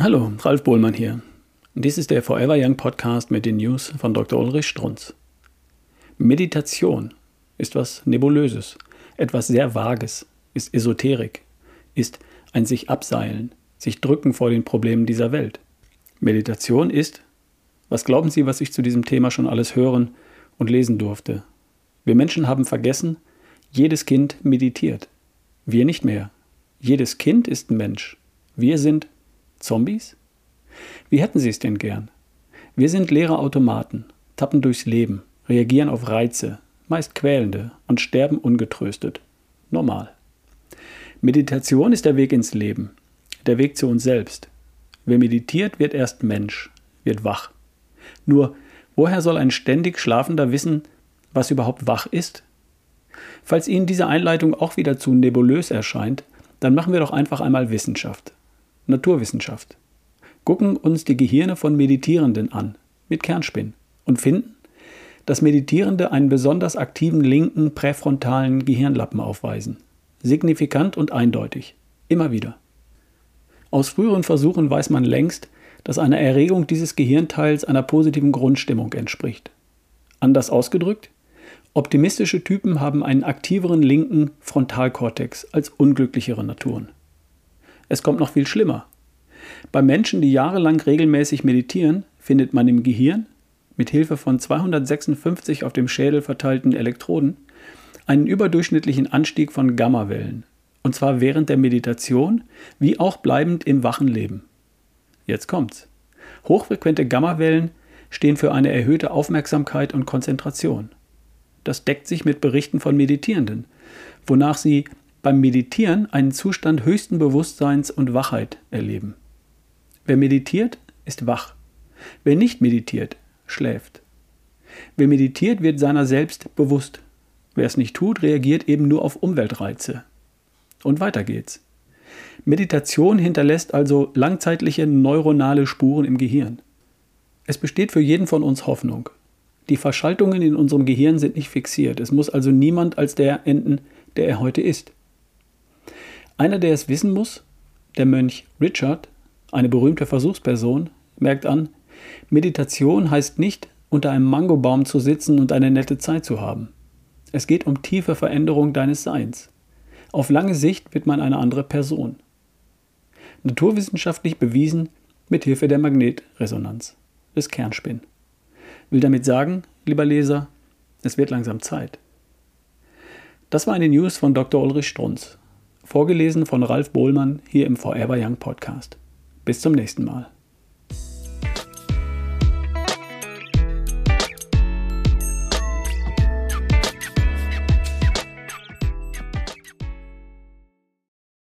Hallo, Ralf Bohlmann hier. Dies ist der Forever Young Podcast mit den News von Dr. Ulrich Strunz. Meditation ist was Nebulöses, etwas sehr Vages, ist Esoterik, ist ein sich abseilen, sich drücken vor den Problemen dieser Welt. Meditation ist, was glauben Sie, was ich zu diesem Thema schon alles hören und lesen durfte? Wir Menschen haben vergessen, jedes Kind meditiert. Wir nicht mehr. Jedes Kind ist ein Mensch. Wir sind Zombies? Wie hätten Sie es denn gern? Wir sind leere Automaten, tappen durchs Leben, reagieren auf Reize, meist quälende, und sterben ungetröstet. Normal. Meditation ist der Weg ins Leben, der Weg zu uns selbst. Wer meditiert, wird erst Mensch, wird wach. Nur, woher soll ein ständig Schlafender wissen, was überhaupt wach ist? Falls Ihnen diese Einleitung auch wieder zu nebulös erscheint, dann machen wir doch einfach einmal Wissenschaft. Naturwissenschaft. Gucken uns die Gehirne von Meditierenden an, mit Kernspin, und finden, dass Meditierende einen besonders aktiven linken präfrontalen Gehirnlappen aufweisen. Signifikant und eindeutig. Immer wieder. Aus früheren Versuchen weiß man längst, dass eine Erregung dieses Gehirnteils einer positiven Grundstimmung entspricht. Anders ausgedrückt, optimistische Typen haben einen aktiveren linken Frontalkortex als unglücklichere Naturen. Es kommt noch viel schlimmer. Bei Menschen, die jahrelang regelmäßig meditieren, findet man im Gehirn, mit Hilfe von 256 auf dem Schädel verteilten Elektroden, einen überdurchschnittlichen Anstieg von Gammawellen, und zwar während der Meditation wie auch bleibend im wachen Leben. Jetzt kommt's. Hochfrequente Gammawellen stehen für eine erhöhte Aufmerksamkeit und Konzentration. Das deckt sich mit Berichten von Meditierenden, wonach sie beim Meditieren einen Zustand höchsten Bewusstseins und Wachheit erleben. Wer meditiert, ist wach. Wer nicht meditiert, schläft. Wer meditiert, wird seiner selbst bewusst. Wer es nicht tut, reagiert eben nur auf Umweltreize. Und weiter geht's. Meditation hinterlässt also langzeitliche neuronale Spuren im Gehirn. Es besteht für jeden von uns Hoffnung. Die Verschaltungen in unserem Gehirn sind nicht fixiert. Es muss also niemand als der enden, der er heute ist. Einer, der es wissen muss, der Mönch Richard, eine berühmte Versuchsperson, merkt an, Meditation heißt nicht, unter einem Mangobaum zu sitzen und eine nette Zeit zu haben. Es geht um tiefe Veränderung deines Seins. Auf lange Sicht wird man eine andere Person. Naturwissenschaftlich bewiesen mit Hilfe der Magnetresonanz, des Kernspin. Will damit sagen, lieber Leser, es wird langsam Zeit. Das war eine News von Dr. Ulrich Strunz. Vorgelesen von Ralf Bohlmann hier im Forever Young Podcast. Bis zum nächsten Mal.